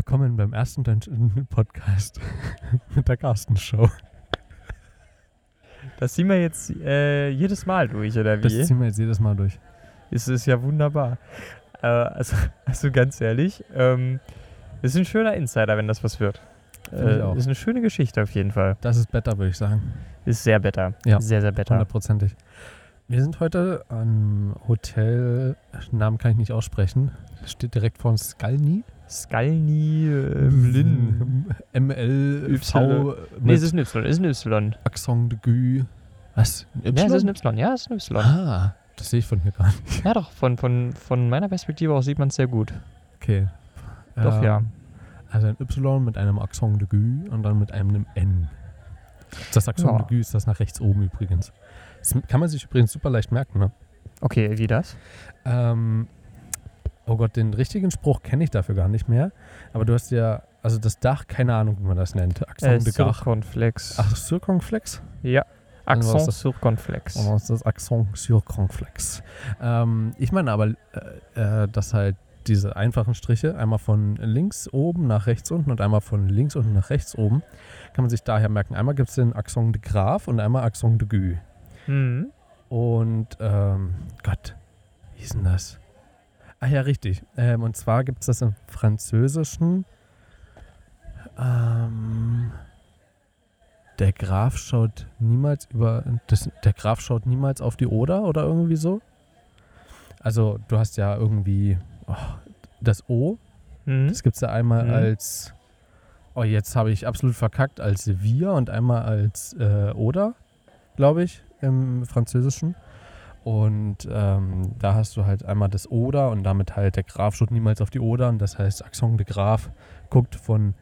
Willkommen beim ersten Dungeon Podcast mit der Carsten Show. Das ziehen wir jetzt äh, jedes Mal durch, oder wie? Das ziehen wir jetzt jedes Mal durch. ist es ja wunderbar. Äh, also, also ganz ehrlich, ähm, ist ein schöner Insider, wenn das was wird. Äh, auch. ist eine schöne Geschichte auf jeden Fall. Das ist better, würde ich sagen. Ist sehr better. Ja. Sehr, sehr better. Hundertprozentig. Wir sind heute am Hotel, Namen kann ich nicht aussprechen. Steht direkt vor uns Skalni. Skalni ähm, Lin. ML, Y. Nee, es ist ein Y. Es ist ein Y. Accent de Gue. Was? Ein Ja, es ist ein Y. Ja, es ist ein Y. Ah, das sehe ich von hier gar nicht. Ja, doch. Von, von, von meiner Perspektive aus sieht man es sehr gut. Okay. Doch, ja. Also ein Y mit einem Accent de Gue und dann mit einem N. Das Accent Ja. de Gue ist das nach rechts oben übrigens. Das kann man sich übrigens super leicht merken, ne? Okay, wie das? Ähm, oh Gott, den richtigen Spruch kenne ich dafür gar nicht mehr. Aber du hast ja, also das Dach, keine Ahnung, wie man das nennt. Äh, Accent de Gare. Circonflex. Ach, Circonflex? Ja. Accent das- Circonflex. Oh, das ist Accent Circonflex. Ähm, ich meine aber, äh, äh, dass halt diese einfachen Striche, einmal von links oben nach rechts unten und einmal von links unten nach rechts oben, kann man sich daher merken. Einmal gibt es den Accent de Grave und einmal Accent de Gue. Mhm. Und, ähm, Gott, wie ist denn das? Ah ja, richtig. Ähm, und zwar gibt es das im Französischen. Ähm, der Graf schaut niemals über. Das, der Graf schaut niemals auf die Oder oder irgendwie so. Also, du hast ja irgendwie oh, das O. Mhm. Das gibt es ja einmal Mhm. als. Oh, jetzt habe ich absolut verkackt, als wir und einmal als äh, Oder, glaube ich, im Französischen. Und ähm, da hast du halt einmal das Oder und damit halt der Graf schaut niemals auf die Oder. Und das heißt, Accent de Graf guckt von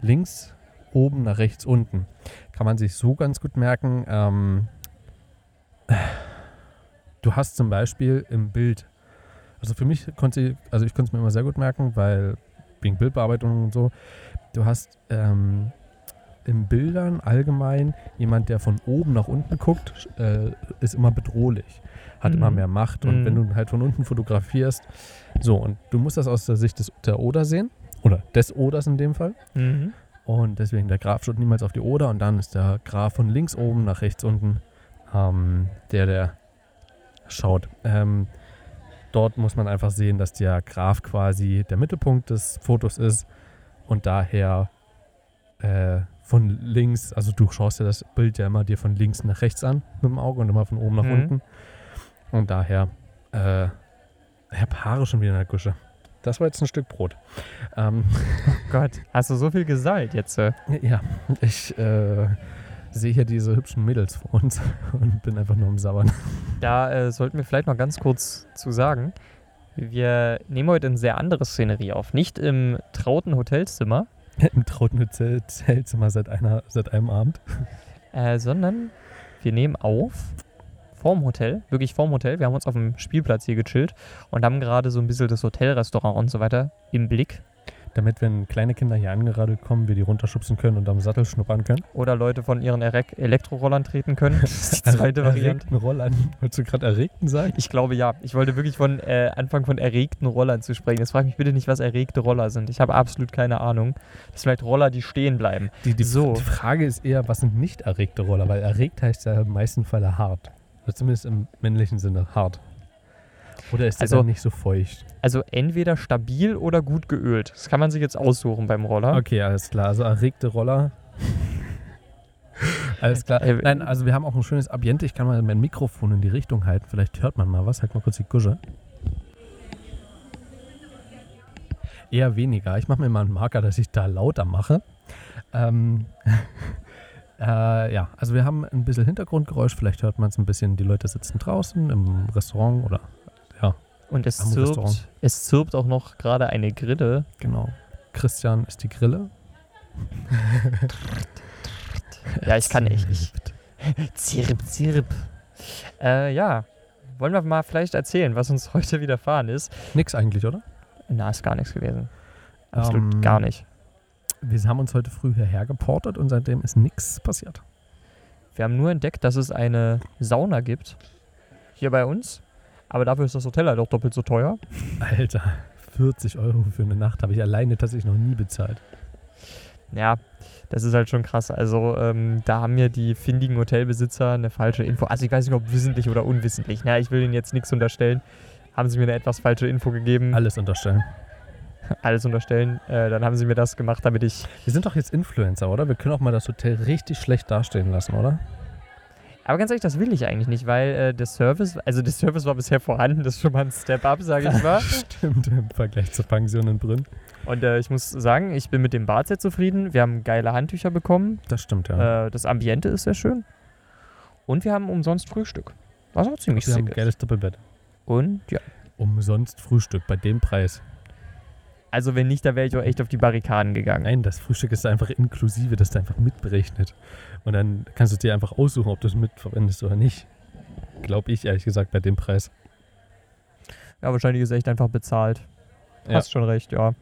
links oben nach rechts unten. Kann man sich so ganz gut merken. Ähm, du hast zum Beispiel im Bild, also für mich konnte ich, also ich konnte es mir immer sehr gut merken, weil wegen Bildbearbeitung und so, du hast ähm, in Bildern allgemein jemand, der von oben nach unten guckt, äh, ist immer bedrohlich, hat Mhm. immer mehr Macht und Mhm. wenn du halt von unten fotografierst, so und du musst das aus der Sicht des, der Oder sehen oder des Oders in dem Fall Mhm. und deswegen der Graf schaut niemals auf die Oder und dann ist der Graf von links oben nach rechts unten ähm, der, der schaut. Ähm, dort muss man einfach sehen, dass der Graf quasi der Mittelpunkt des Fotos ist und daher äh, von links, also du schaust ja das Bild ja immer dir von links nach rechts an mit dem Auge und immer von oben nach Mhm. unten. Und daher, äh, ich habe Haare schon wieder in der Gusche. Das war jetzt ein Stück Brot. Ähm, Gott, hast du so viel gesagt jetzt? Äh? ja, ich äh, sehe hier diese hübschen Mädels vor uns und bin einfach nur am Sabbern. Da äh, sollten wir vielleicht noch ganz kurz zu sagen. Wir nehmen heute eine sehr andere Szenerie auf. Nicht im trauten Hotelzimmer, Im trauten Hotelzimmer seit, einer, seit einem Abend. äh, sondern wir nehmen auf vorm Hotel, wirklich vorm Hotel. Wir haben uns auf dem Spielplatz hier gechillt und haben gerade so ein bisschen das Hotelrestaurant und so weiter im Blick. Damit, wenn kleine Kinder hier angeradelt kommen, wir die runterschubsen können und am Sattel schnuppern können. Oder Leute von ihren Erek Elektrorollern treten können. Das ist die zweite Variante. Erregten Rollern. Wolltest du gerade erregten sagen? Ich glaube ja. Ich wollte wirklich von äh, Anfang von erregten Rollern zu sprechen. Jetzt frag mich bitte nicht, was erregte Roller sind. Ich habe absolut keine Ahnung. Das sind vielleicht Roller, die stehen bleiben. Die, die, So. die Frage ist eher, was sind nicht erregte Roller? Weil erregt heißt ja im meisten Falle hart. Oder zumindest im männlichen Sinne hart. Oder ist der Also- dann nicht so feucht? Also entweder stabil oder gut geölt. Das kann man sich jetzt aussuchen beim Roller. Okay, alles klar. Also erregte Roller. alles klar. Nein, also wir haben auch ein schönes Ambiente. Ich kann mal mein Mikrofon in die Richtung halten. Vielleicht hört man mal was. Halt mal kurz die Gusche. Eher weniger. Ich mache mir mal einen Marker, dass ich da lauter mache. Ähm, äh, ja, also wir haben ein bisschen Hintergrundgeräusch. Vielleicht hört man es ein bisschen. Die Leute sitzen draußen im Restaurant oder Und es zirpt, Restaurant. es zirpt auch noch gerade eine Grille. genau. Christian ist die Grille. Ja, ich kann echt nicht. Zirp, zirp. Äh, ja. Wollen wir mal vielleicht erzählen, was uns heute widerfahren ist? Nix eigentlich, oder? Na, ist gar nichts gewesen. Absolut Ähm, gar nicht. Wir haben uns heute früh hierher geportet und seitdem ist nichts passiert. Wir haben nur entdeckt, dass es eine Sauna gibt. Hier bei uns. Aber dafür ist das Hotel halt auch doppelt so teuer. Alter, 40 Euro für eine Nacht habe ich alleine tatsächlich noch nie bezahlt. Ja, das ist halt schon krass. Also ähm, da haben mir die findigen Hotelbesitzer eine falsche Info. Also ich weiß nicht, ob wissentlich oder unwissentlich. Na, ich will ihnen jetzt nichts unterstellen. Haben sie mir eine etwas falsche Info gegeben. Alles unterstellen. Alles unterstellen. Äh, dann haben sie mir das gemacht, damit ich. Wir sind doch jetzt Influencer, oder? Wir können auch mal das Hotel richtig schlecht dastehen lassen, oder? Aber ganz ehrlich, das will ich eigentlich nicht, weil äh, der Service, also der Service war bisher vorhanden, das ist schon mal ein Step-up, sage ich mal. Stimmt, im Vergleich zur Pension in Brünn. Und äh, ich muss sagen, ich bin mit dem Bad sehr zufrieden. Wir haben geile Handtücher bekommen. Das stimmt, ja. Äh, das Ambiente ist sehr schön. Und wir haben umsonst Frühstück. Was auch ziemlich Wir haben ein geiles Doppelbett. Und ja, Umsonst Frühstück bei dem Preis. Also wenn nicht, da wäre ich auch echt auf die Barrikaden gegangen. Nein, das Frühstück ist einfach inklusive, das ist einfach mitberechnet. Und dann kannst du dir einfach aussuchen, ob du es mitverwendest oder nicht. Glaube ich, ehrlich gesagt, bei dem Preis. Ja, wahrscheinlich ist echt einfach bezahlt. Ja. Hast schon recht, ja.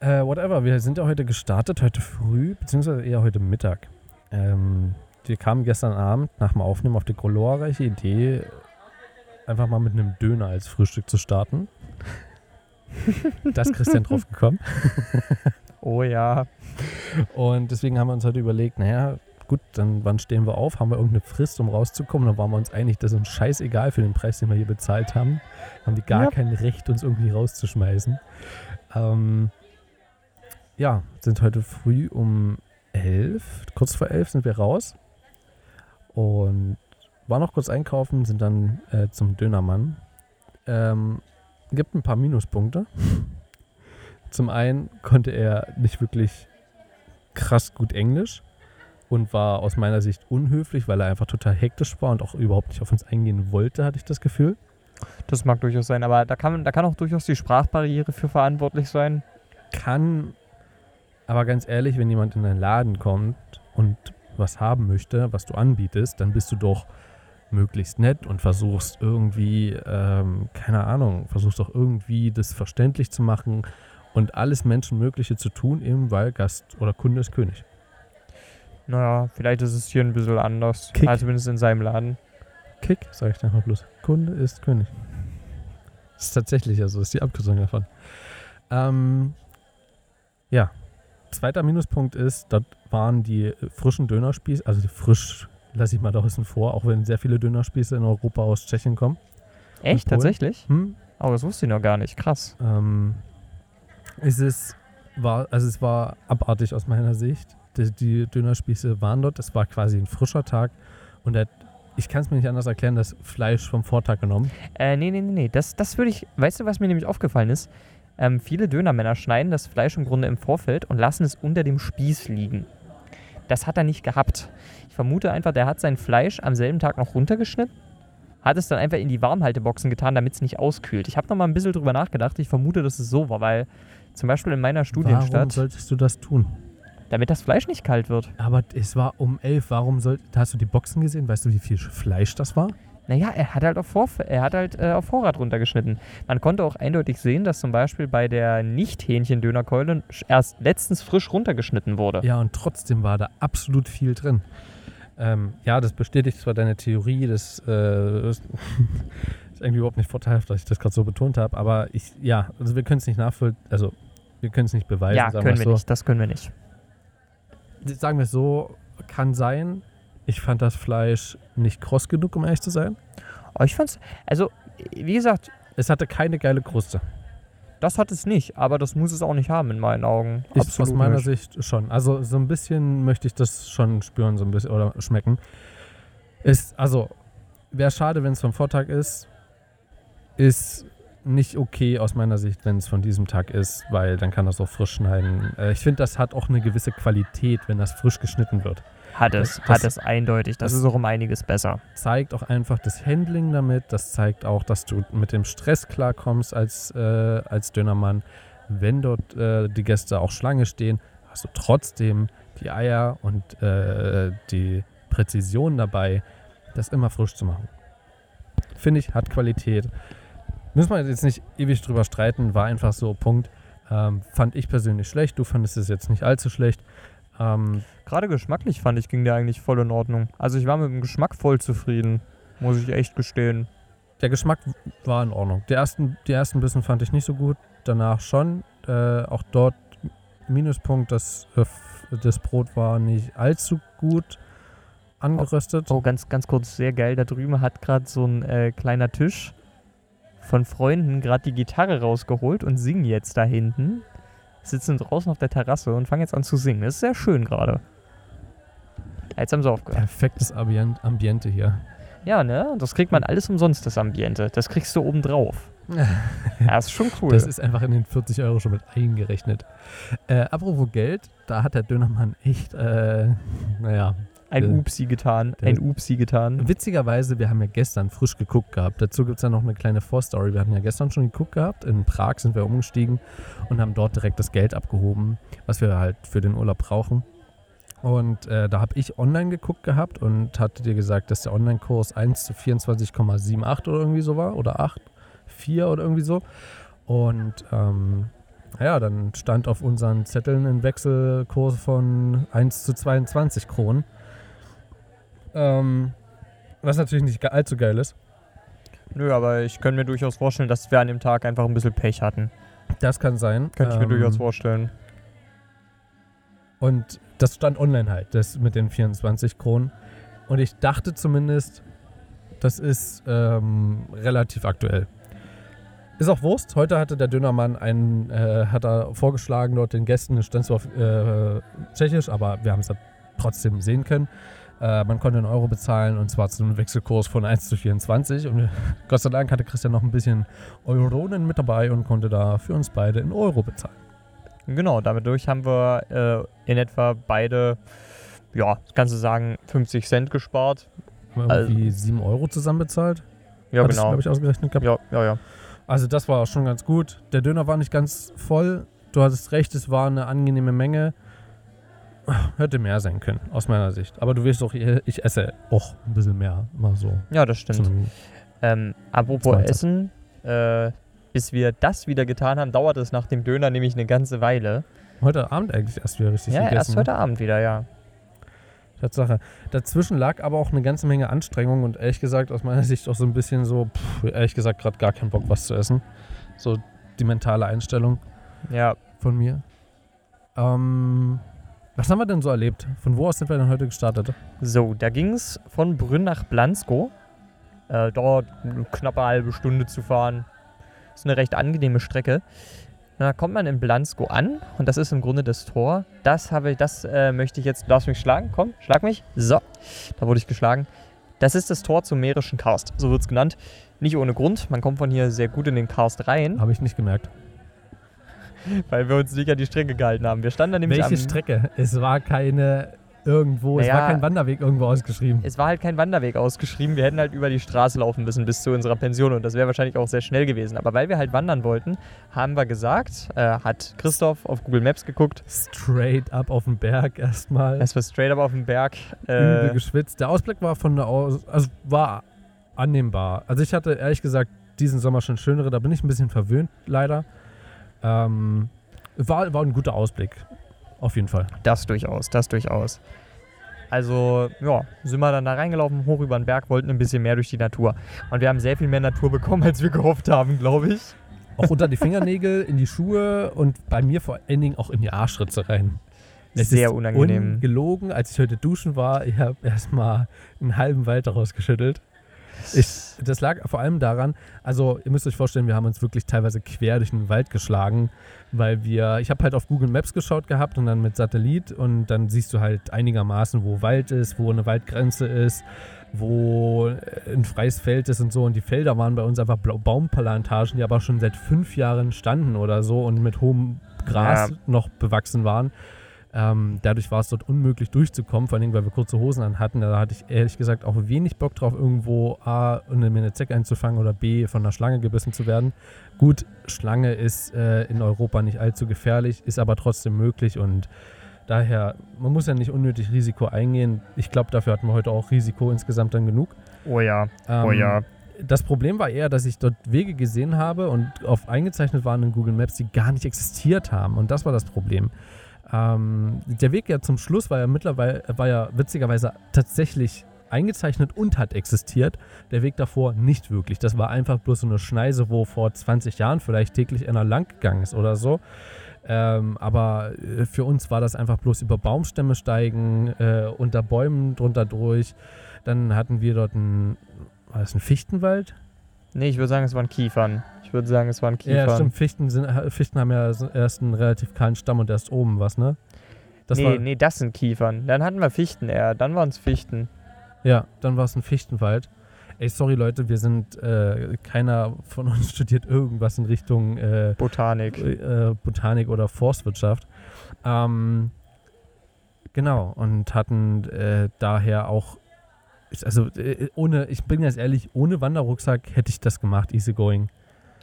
Äh, whatever, wir sind ja heute gestartet, heute früh, beziehungsweise eher heute Mittag. Ähm, wir kamen gestern Abend nach dem Aufnehmen auf die glorreiche Idee, einfach mal mit einem Döner als Frühstück zu starten. Da ist Christian drauf gekommen. Oh ja. Und deswegen haben wir uns heute überlegt, naja, gut, dann wann stehen wir auf? Haben wir irgendeine Frist, um rauszukommen? Dann waren wir uns einig, das ist uns scheißegal für den Preis, den wir hier bezahlt haben. Haben wir gar Ja. kein Recht, uns irgendwie rauszuschmeißen. Ähm, ja, sind heute früh um elf, kurz vor elf sind wir raus. Und waren noch kurz einkaufen, sind dann äh, zum Dönermann. Ähm, gibt ein paar Minuspunkte. Zum einen konnte er nicht wirklich krass gut Englisch und war aus meiner Sicht unhöflich, weil er einfach total hektisch war und auch überhaupt nicht auf uns eingehen wollte, hatte ich das Gefühl. Das mag durchaus sein, aber da kann, da kann auch durchaus die Sprachbarriere für verantwortlich sein. Kann, aber ganz ehrlich, wenn jemand in einen Laden kommt und was haben möchte, was du anbietest, dann bist du doch möglichst nett und versuchst irgendwie, ähm, keine Ahnung, versuchst doch irgendwie das verständlich zu machen und alles Menschenmögliche zu tun, eben weil Gast oder Kunde ist König. Naja, vielleicht ist es hier ein bisschen anders. Kick. Also zumindest in seinem Laden. Kick, sage ich dann noch bloß. Kunde ist König. Das ist tatsächlich also, ist die Abkürzung davon. Ähm, ja, zweiter Minuspunkt ist, dort waren die frischen Dönerspieße, also die frisch, lasse ich mal da außen vor, auch wenn sehr viele Dönerspieße in Europa aus Tschechien kommen. Echt? Tatsächlich? Hm, Aber das wusste ich noch gar nicht. Krass. ähm, es ist, war, also es war abartig aus meiner Sicht. Die, die Dönerspieße waren dort, es war quasi ein frischer Tag und er, ich kann es mir nicht anders erklären, das Fleisch vom Vortag genommen. Äh, nee, nee, nee, nee. Das, das würde ich. Weißt du, was mir nämlich aufgefallen ist? Ähm, viele Dönermänner schneiden das Fleisch im Grunde im Vorfeld und lassen es unter dem Spieß liegen. Das hat er nicht gehabt. Ich vermute einfach, der hat sein Fleisch am selben Tag noch runtergeschnitten, hat es dann einfach in die Warmhalteboxen getan, damit es nicht auskühlt. Ich habe noch mal ein bisschen drüber nachgedacht. Ich vermute, dass es so war, weil zum Beispiel in meiner Warum Studienstadt, solltest du das tun? damit das Fleisch nicht kalt wird. Aber es war um elf. Warum soll. Hast du die Boxen gesehen? Weißt du, wie viel Fleisch das war? Naja, er hat halt auf, Vorf er hat halt, äh, auf Vorrat runtergeschnitten. Man konnte auch eindeutig sehen, dass zum Beispiel bei der Nicht-Hähnchen-Dönerkeule erst letztens frisch runtergeschnitten wurde. Ja, und trotzdem war da absolut viel drin. Ähm, ja, das bestätigt zwar deine Theorie, das äh, ist ist irgendwie überhaupt nicht vorteilhaft, dass ich das gerade so betont habe, aber ich, ja, also wir können es nicht nachvollziehen, also wir können es nicht beweisen, Ja, können wir es nicht. Das können wir nicht. so. Sagen wir es so, kann sein. Ich fand das Fleisch nicht kross genug, um ehrlich zu sein. Aber ich fand's, also, wie gesagt, Es hatte keine geile Kruste. das hat es nicht, aber das muss es auch nicht haben in meinen Augen. Ich, aus meiner nicht. Sicht schon. Also so ein bisschen möchte ich das schon spüren, so ein bisschen oder schmecken. Ist, also, wäre schade, wenn es vom Vortag ist. Ist nicht okay aus meiner Sicht, wenn es von diesem Tag ist, weil dann kann das auch frisch schneiden. Äh, ich finde, das hat auch eine gewisse Qualität, wenn das frisch geschnitten wird. Hat es, Das- hat es eindeutig. Das, das- ist auch um einiges besser. Zeigt auch einfach das Handling damit. Das zeigt auch, dass du mit dem Stress klarkommst als, äh, als Dönermann. Wenn dort äh, die Gäste auch Schlange stehen, hast du trotzdem die Eier und äh, die Präzision dabei, das immer frisch zu machen. Finde ich, hat Qualität. Müssen wir jetzt nicht ewig drüber streiten, war einfach so, Punkt. Ähm, fand ich persönlich schlecht, du fandest es jetzt nicht allzu schlecht. Ähm, Gerade geschmacklich fand ich, ging der eigentlich voll in Ordnung. Also ich war mit dem Geschmack voll zufrieden, muss ich echt gestehen. der Geschmack war in Ordnung. Die ersten, die ersten Bissen fand ich nicht so gut, danach schon. Äh, auch dort Minuspunkt, das, äh, das Brot war nicht allzu gut angeröstet. Oh, ganz, ganz kurz, sehr geil. Da drüben hat gerade so ein äh, kleiner Tisch von Freunden gerade die Gitarre rausgeholt und singen jetzt da hinten. Sitzen draußen auf der Terrasse und fangen jetzt an zu singen. Das ist sehr schön gerade. Jetzt haben sie aufgehört. Perfektes Ambient, Ambiente hier. Ja, ne? Das kriegt man alles umsonst, das Ambiente. Das kriegst du oben drauf. ja, ist schon cool. Das ist einfach in den 40 Euro schon mit eingerechnet. Äh, apropos Geld, da hat der Dönermann echt, äh, naja. Ein äh, Upsi getan. Ein Upsi getan. Witzigerweise, wir haben ja gestern frisch geguckt gehabt. Dazu gibt es ja noch eine kleine Vorstory. Wir hatten ja gestern schon geguckt gehabt. In Prag sind wir umgestiegen und haben dort direkt das Geld abgehoben, was wir halt für den Urlaub brauchen. Und äh, da habe ich online geguckt gehabt und hatte dir gesagt, dass der Online-Kurs 1 zu 24,78 oder irgendwie so war. Oder 8, 4 oder irgendwie so. Und ähm, ja, dann stand auf unseren Zetteln ein Wechselkurs von 1 zu 22 Kronen. Ähm, was natürlich nicht allzu geil ist. Nö, aber ich könnte mir durchaus vorstellen, dass wir an dem Tag einfach ein bisschen Pech hatten. Das kann sein. Könnte ich mir Ähm, durchaus vorstellen. Und das stand online halt, das mit den 24 Kronen. Und ich dachte zumindest, das ist ähm, relativ aktuell. Ist auch Wurst. Heute hatte der Dönermann einen, äh, hat er vorgeschlagen dort den Gästen, es stand zwar auf äh, Tschechisch, aber wir haben es trotzdem sehen können. Äh, man konnte einen Euro bezahlen und zwar zu einem Wechselkurs von 1 zu 24. Und Gott sei Dank hatte Christian noch ein bisschen Euronen mit dabei und konnte da für uns beide in Euro bezahlen. Genau, dadurch haben wir äh, in etwa beide, ja, kannst du sagen, 50 Cent gespart. Haben wir irgendwie 7 Euro zusammen bezahlt. Ja, du, genau. glaube ich, ausgerechnet gehabt. Ja, ja, ja. Also das war schon ganz gut. Der Döner war nicht ganz voll. Du hattest recht, es war eine angenehme Menge. Hätte mehr sein können, aus meiner Sicht. Aber du weißt doch, ich esse auch ein bisschen mehr. Mal so. Ja, das stimmt. Ähm, apropos Zweiter. Essen, äh, bis wir das wieder getan haben, dauert es nach dem Döner nämlich eine ganze Weile. heute Abend eigentlich erst wieder richtig ja, gegessen. erst ne? heute Abend wieder, ja. Tatsache. Dazwischen lag aber auch eine ganze Menge Anstrengung und ehrlich gesagt aus meiner Sicht auch so ein bisschen so, pff, ehrlich gesagt, gerade gar keinen Bock, was zu essen. So die mentale Einstellung Ja, von mir. Ähm, was haben wir denn so erlebt? Von wo aus sind wir denn heute gestartet? so, da ging es von Brünn nach Blansko. Äh, dort eine knappe halbe Stunde zu fahren. Ist eine recht angenehme Strecke. Da kommt man in Blansko an und das ist im Grunde das Tor. Das habe ich, das äh, möchte ich jetzt. Darfst mich schlagen? Komm, schlag mich. So, da wurde ich geschlagen. Das ist das Tor zum Mährischen Karst, so wird es genannt. Nicht ohne Grund. Man kommt von hier sehr gut in den Karst rein, Habe ich nicht gemerkt. Weil wir uns nicht an die Strecke gehalten haben. Wir standen da nämlich Welche Strecke? Es war keine irgendwo, es Naja, war kein Wanderweg irgendwo ausgeschrieben. Es war halt kein Wanderweg ausgeschrieben. Wir hätten halt über die Straße laufen müssen bis zu unserer Pension und das wäre wahrscheinlich auch sehr schnell gewesen. Aber weil wir halt wandern wollten, haben wir gesagt, äh, hat Christoph auf Google Maps geguckt, Straight up auf den Berg erstmal. dass wir straight up auf dem Berg. Übel Äh, geschwitzt. Der Ausblick war von der aus, also war annehmbar. Also ich hatte ehrlich gesagt diesen Sommer schon schönere, da bin ich ein bisschen verwöhnt, leider. Ähm, war, war ein guter Ausblick. Auf jeden Fall. das durchaus, das durchaus. Also, ja, sind wir dann da reingelaufen, hoch über den Berg, wollten ein bisschen mehr durch die Natur. Und wir haben sehr viel mehr Natur bekommen, als wir gehofft haben, glaube ich. Auch unter die Fingernägel, in die Schuhe und bei mir vor allen Dingen auch in die Arschritze rein. Es Sehr ist unangenehm. Ungelogen, als ich heute duschen war, ich habe erstmal einen halben Wald daraus geschüttelt. Ich, das lag vor allem daran, also ihr müsst euch vorstellen, wir haben uns wirklich teilweise quer durch den Wald geschlagen, weil wir, ich habe halt auf Google Maps geschaut gehabt und dann mit Satellit und dann siehst du halt einigermaßen, wo Wald ist, wo eine Waldgrenze ist, wo ein freies Feld ist und so. Und die Felder waren bei uns einfach Baumplantagen, die aber schon seit fünf Jahren standen oder so und mit hohem Gras Ja. noch bewachsen waren. Ähm, dadurch war es dort unmöglich durchzukommen, vor allem weil wir kurze Hosen an hatten. Da hatte ich ehrlich gesagt auch wenig Bock drauf, irgendwo A, mir eine Zecke einzufangen oder B, von einer Schlange gebissen zu werden. Gut, Schlange ist äh, in Europa nicht allzu gefährlich, ist aber trotzdem möglich und daher, man muss ja nicht unnötig Risiko eingehen. Ich glaube, dafür hatten wir heute auch Risiko insgesamt dann genug. Oh ja, Ähm, oh ja. Das Problem war eher, dass ich dort Wege gesehen habe und auf eingezeichnet waren in Google Maps, die gar nicht existiert haben. Und das war das Problem. Ähm, der Weg ja zum Schluss war ja mittlerweile, war ja witzigerweise tatsächlich eingezeichnet und hat existiert. Der Weg davor nicht wirklich. Das war einfach bloß so eine Schneise, wo vor 20 Jahren vielleicht täglich einer lang gegangen ist oder so. Ähm, aber äh, für uns war das einfach bloß über Baumstämme steigen, äh, unter Bäumen drunter durch. Dann hatten wir dort einen, war das ein Fichtenwald? Nee, ich würde sagen, es waren Kiefern. Ich würde sagen, es waren Kiefern. Ja, stimmt. Fichten, sind, Fichten haben ja erst einen relativ kahlen Stamm und erst oben was, ne? Das nee, war, nee, das sind Kiefern. Dann hatten wir Fichten eher. Dann waren es Fichten. Ja, dann war es ein Fichtenwald. Ey, sorry Leute, wir sind, äh, keiner von uns studiert irgendwas in Richtung äh, Botanik. Äh, Botanik oder Forstwirtschaft. Ähm, genau, und hatten äh, daher auch, also äh, ohne, ich bin ganz ehrlich, ohne Wanderrucksack hätte ich das gemacht, easygoing.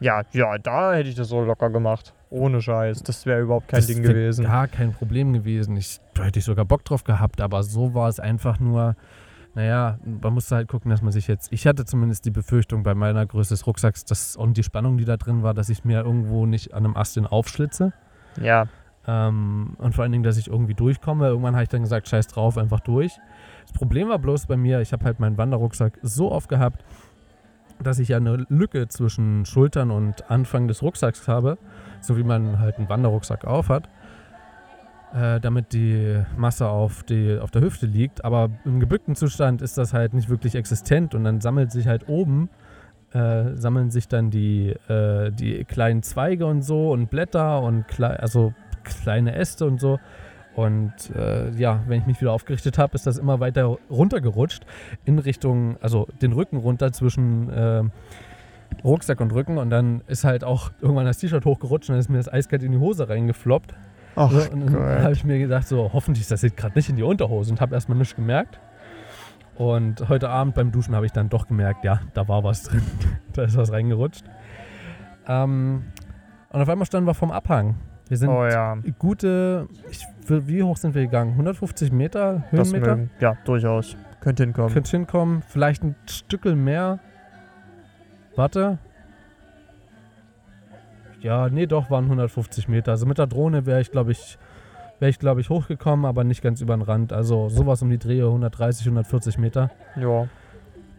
Ja, ja, da hätte ich das so locker gemacht. Ohne Scheiß. Das wäre überhaupt kein das Ding gewesen. Gar kein Problem gewesen. Ich, da hätte ich sogar Bock drauf gehabt, aber so war es einfach nur naja, man musste halt gucken, dass man sich jetzt. Ich hatte zumindest die Befürchtung bei meiner Größe des Rucksacks dass, und die Spannung, die da drin war, dass ich mir irgendwo nicht an einem Ast den aufschlitze. Ja. Ähm, und vor allen Dingen, dass ich irgendwie durchkomme. Irgendwann habe ich dann gesagt, scheiß drauf, einfach durch. Das Problem war bloß bei mir, ich habe halt meinen Wanderrucksack so oft gehabt, dass ich ja eine Lücke zwischen Schultern und Anfang des Rucksacks habe, so wie man halt einen Wanderrucksack aufhat äh, damit die Masse auf, die, auf der Hüfte liegt. Aber im gebückten Zustand ist das halt nicht wirklich existent und dann sammelt sich halt oben, äh, sammeln sich dann die, äh, die kleinen Zweige und so und Blätter und klei also kleine Äste und so. Und äh, ja, wenn ich mich wieder aufgerichtet habe, ist das immer weiter runtergerutscht in Richtung, also den Rücken runter zwischen äh, Rucksack und Rücken. Und dann ist halt auch irgendwann das T-Shirt hochgerutscht und dann ist mir das eiskalt in die Hose reingefloppt. Ach, so, und dann habe ich mir gedacht, so hoffentlich ist das jetzt gerade nicht in die Unterhose und habe erstmal nichts gemerkt. Und heute Abend beim Duschen habe ich dann doch gemerkt, ja, da war was drin. da ist was reingerutscht. Ähm, und auf einmal standen wir vom Abhang. Wir sind oh, ja. gute, ich, wie hoch sind wir gegangen? 150 Meter, Höhenmeter? Mögen, ja, durchaus. Könnte hinkommen. Könnte hinkommen. Vielleicht ein Stückel mehr. Warte, ja, nee, doch, waren 150 Meter. Also mit der Drohne wäre ich, glaube ich, wäre ich, glaube ich, hochgekommen, aber nicht ganz über den Rand. Also sowas um die Drehe, 130, 140 Meter. Ja.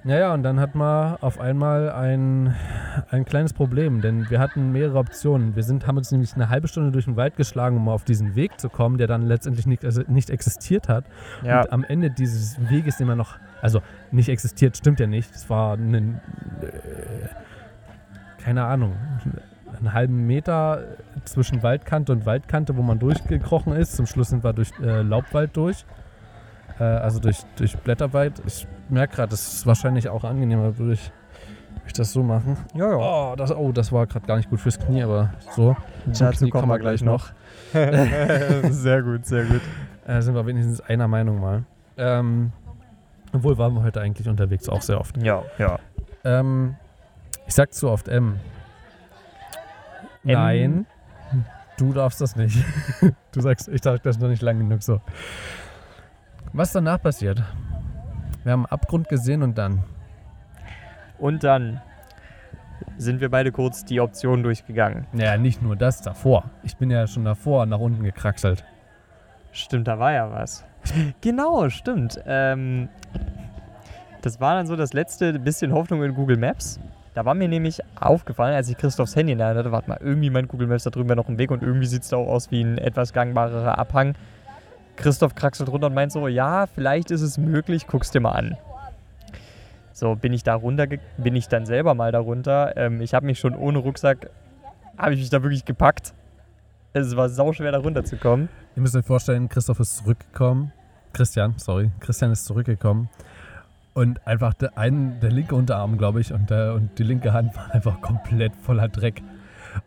Naja, und dann hatten wir auf einmal ein, ein kleines Problem, denn wir hatten mehrere Optionen. Wir sind, haben uns nämlich eine halbe Stunde durch den Wald geschlagen, um auf diesen Weg zu kommen, der dann letztendlich nicht, also nicht existiert hat. Ja. Und am Ende dieses Weges, den man noch, also nicht existiert, stimmt ja nicht. Es war ein, äh, keine Ahnung, einen halben Meter zwischen Waldkante und Waldkante, wo man durchgekrochen ist. Zum Schluss sind wir durch äh, Laubwald durch. Äh, also durch, durch Blätterwald. Ich merke gerade, das ist wahrscheinlich auch angenehmer, würde ich, würde ich das so machen. Ja, ja. Oh, das, oh, das war gerade gar nicht gut fürs Knie, aber so. Zum Dazu Knie kommen wir gleich noch. sehr gut, sehr gut. Äh, sind wir wenigstens einer Meinung mal. Ähm, obwohl waren wir heute eigentlich unterwegs auch sehr oft. Ja, ja. Ähm, ich sag zu oft M. Nein, du darfst das nicht. Du sagst, ich sag das noch nicht lang genug so. Was danach passiert? Wir haben Abgrund gesehen und dann. Und dann sind wir beide kurz die Option durchgegangen. Naja, nicht nur das, davor. Ich bin ja schon davor nach unten gekraxelt. Stimmt, da war ja was. genau, stimmt. Ähm, das war dann so das letzte bisschen Hoffnung in Google Maps. Da war mir nämlich aufgefallen, als ich Christophs Handy in der Hand hatte, warte mal, irgendwie mein Google Maps, da drüben wäre noch ein Weg und irgendwie sieht es da auch aus wie ein etwas gangbarerer Abhang. Christoph kraxelt runter und meint so, ja, vielleicht ist es möglich, guck's dir mal an. So, bin ich da runter, bin ich dann selber mal da runter. Ähm, ich habe mich schon ohne Rucksack, habe ich mich da wirklich gepackt. Es war sauschwer, da runterzukommen. Ihr müsst euch vorstellen, Christoph ist zurückgekommen. Christian, sorry. Christian ist zurückgekommen und einfach der, ein, der linke Unterarm, glaube ich, und, der, und die linke Hand waren einfach komplett voller Dreck.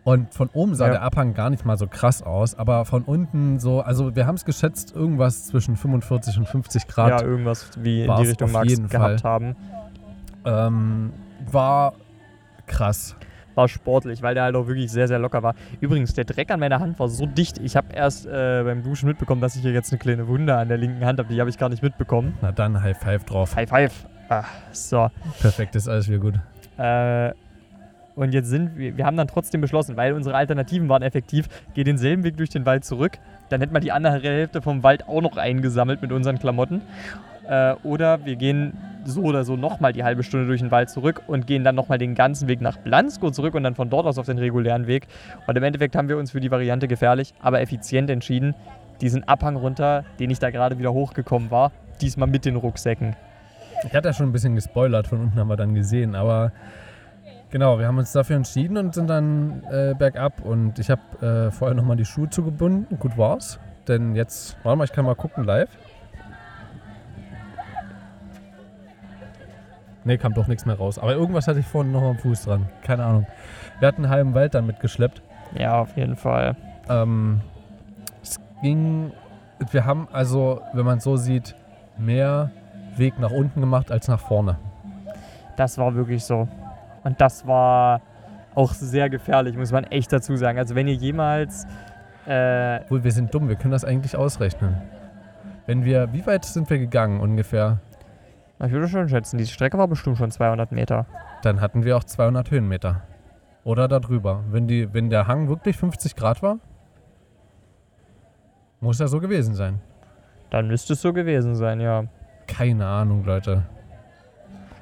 Und von oben sah ja. der Abhang gar nicht mal so krass aus, aber von unten so, also wir haben es geschätzt, irgendwas zwischen 45 und 50 Grad. Ja, irgendwas wie in die Richtung es gehabt haben. Ähm, war krass war sportlich, weil der halt auch wirklich sehr, sehr locker war. Übrigens, der Dreck an meiner Hand war so dicht. Ich habe erst äh, beim Duschen mitbekommen, dass ich hier jetzt eine kleine Wunde an der linken Hand habe. Die habe ich gar nicht mitbekommen. Na dann, High Five drauf. High Five. Ah, so. Perfekt, ist alles wieder gut. Äh, und jetzt sind wir, wir haben dann trotzdem beschlossen, weil unsere Alternativen waren effektiv, geh denselben Weg durch den Wald zurück. Dann hätten wir die andere Hälfte vom Wald auch noch eingesammelt mit unseren Klamotten. Äh, oder wir gehen so oder so nochmal die halbe Stunde durch den Wald zurück und gehen dann nochmal den ganzen Weg nach Blansko zurück und dann von dort aus auf den regulären Weg. Und im Endeffekt haben wir uns für die Variante gefährlich, aber effizient entschieden, diesen Abhang runter, den ich da gerade wieder hochgekommen war, diesmal mit den Rucksäcken. Ich hatte ja schon ein bisschen gespoilert, von unten haben wir dann gesehen, aber genau, wir haben uns dafür entschieden und sind dann äh, bergab und ich habe äh, vorher nochmal die Schuhe zugebunden. Gut war's, denn jetzt, warte mal, ich kann mal gucken live. Ne, kam doch nichts mehr raus. Aber irgendwas hatte ich vorhin noch am Fuß dran. Keine Ahnung. Wir hatten einen halben Wald dann mitgeschleppt. Ja, auf jeden Fall. Ähm, es ging, wir haben also, wenn man so sieht, mehr Weg nach unten gemacht als nach vorne. Das war wirklich so. Und das war auch sehr gefährlich, muss man echt dazu sagen. Also wenn ihr jemals... Äh, Obwohl, wir sind dumm, wir können das eigentlich ausrechnen. Wenn wir, wie weit sind wir gegangen ungefähr? ich würde schon schätzen, die Strecke war bestimmt schon 200 Meter. Dann hatten wir auch 200 Höhenmeter. Oder darüber. Wenn, die, wenn der Hang wirklich 50 Grad war, muss ja so gewesen sein. Dann müsste es so gewesen sein, ja. Keine Ahnung, Leute.